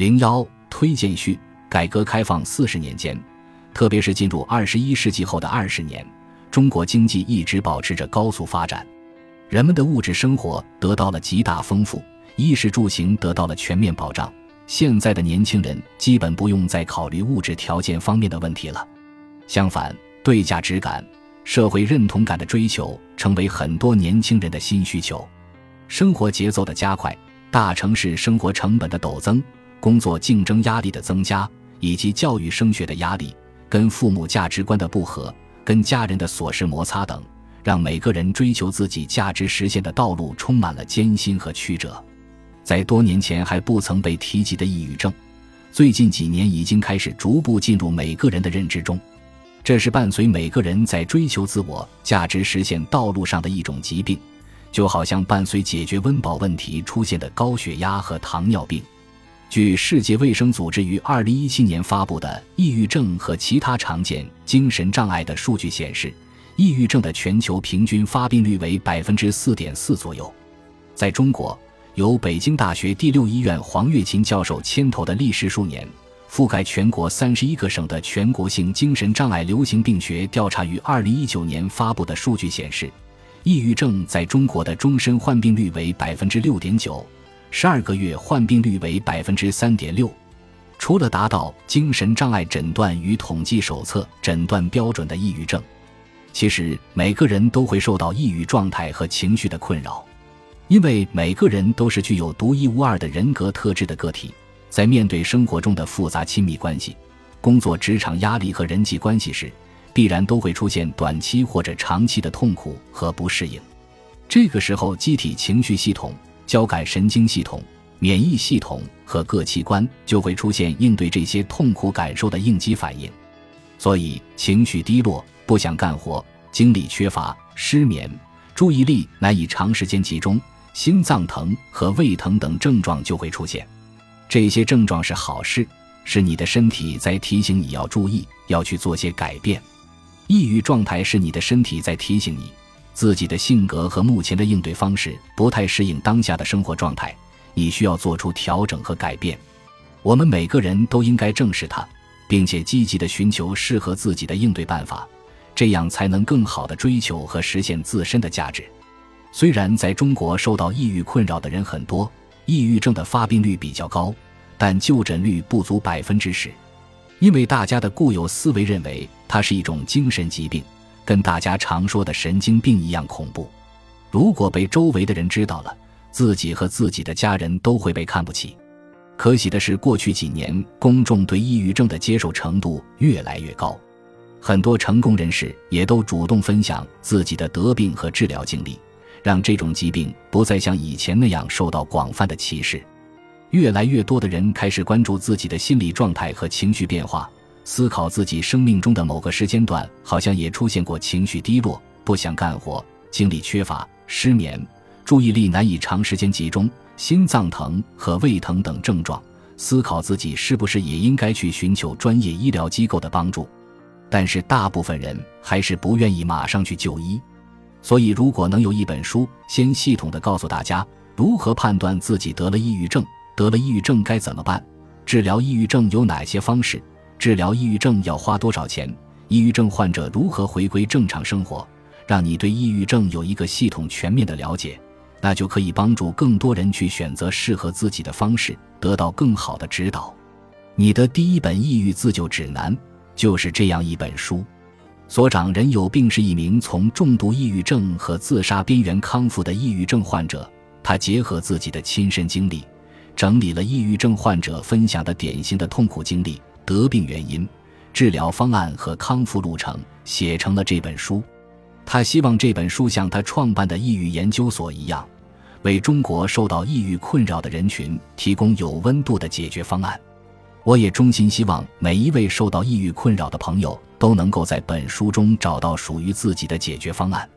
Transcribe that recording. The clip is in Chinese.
零幺推荐序：改革开放四十年间，特别是进入二十一世纪后的二十年，中国经济一直保持着高速发展，人们的物质生活得到了极大丰富，衣食住行得到了全面保障。现在的年轻人基本不用再考虑物质条件方面的问题了。相反，对价值感、社会认同感的追求成为很多年轻人的新需求。生活节奏的加快，大城市生活成本的陡增。工作竞争压力的增加，以及教育升学的压力，跟父母价值观的不合，跟家人的琐事摩擦等，让每个人追求自己价值实现的道路充满了艰辛和曲折。在多年前还不曾被提及的抑郁症，最近几年已经开始逐步进入每个人的认知中。这是伴随每个人在追求自我价值实现道路上的一种疾病，就好像伴随解决温饱问题出现的高血压和糖尿病。据世界卫生组织于二零一七年发布的《抑郁症和其他常见精神障碍》的数据显示，抑郁症的全球平均发病率为百分之四点四左右。在中国，由北京大学第六医院黄月琴教授牵头的历时数年、覆盖全国三十一个省的全国性精神障碍流行病学调查于二零一九年发布的数据显示，抑郁症在中国的终身患病率为百分之六点九。十二个月患病率为百分之三点六，除了达到精神障碍诊断与统计手册诊断标准的抑郁症，其实每个人都会受到抑郁状态和情绪的困扰，因为每个人都是具有独一无二的人格特质的个体，在面对生活中的复杂亲密关系、工作职场压力和人际关系时，必然都会出现短期或者长期的痛苦和不适应。这个时候，机体情绪系统。交感神经系统、免疫系统和各器官就会出现应对这些痛苦感受的应激反应，所以情绪低落、不想干活、精力缺乏、失眠、注意力难以长时间集中、心脏疼和胃疼等症状就会出现。这些症状是好事，是你的身体在提醒你要注意，要去做些改变。抑郁状态是你的身体在提醒你。自己的性格和目前的应对方式不太适应当下的生活状态，你需要做出调整和改变。我们每个人都应该正视它，并且积极的寻求适合自己的应对办法，这样才能更好的追求和实现自身的价值。虽然在中国受到抑郁困扰的人很多，抑郁症的发病率比较高，但就诊率不足百分之十，因为大家的固有思维认为它是一种精神疾病。跟大家常说的神经病一样恐怖，如果被周围的人知道了，自己和自己的家人都会被看不起。可喜的是，过去几年公众对抑郁症的接受程度越来越高，很多成功人士也都主动分享自己的得病和治疗经历，让这种疾病不再像以前那样受到广泛的歧视。越来越多的人开始关注自己的心理状态和情绪变化。思考自己生命中的某个时间段，好像也出现过情绪低落、不想干活、精力缺乏、失眠、注意力难以长时间集中、心脏疼和胃疼等症状。思考自己是不是也应该去寻求专业医疗机构的帮助，但是大部分人还是不愿意马上去就医。所以，如果能有一本书，先系统的告诉大家如何判断自己得了抑郁症，得了抑郁症该怎么办，治疗抑郁症有哪些方式。治疗抑郁症要花多少钱？抑郁症患者如何回归正常生活？让你对抑郁症有一个系统全面的了解，那就可以帮助更多人去选择适合自己的方式，得到更好的指导。你的第一本抑郁自救指南就是这样一本书。所长任有病是一名从重度抑郁症和自杀边缘康复的抑郁症患者，他结合自己的亲身经历，整理了抑郁症患者分享的典型的痛苦经历。得病原因、治疗方案和康复路程，写成了这本书。他希望这本书像他创办的抑郁研究所一样，为中国受到抑郁困扰的人群提供有温度的解决方案。我也衷心希望每一位受到抑郁困扰的朋友都能够在本书中找到属于自己的解决方案。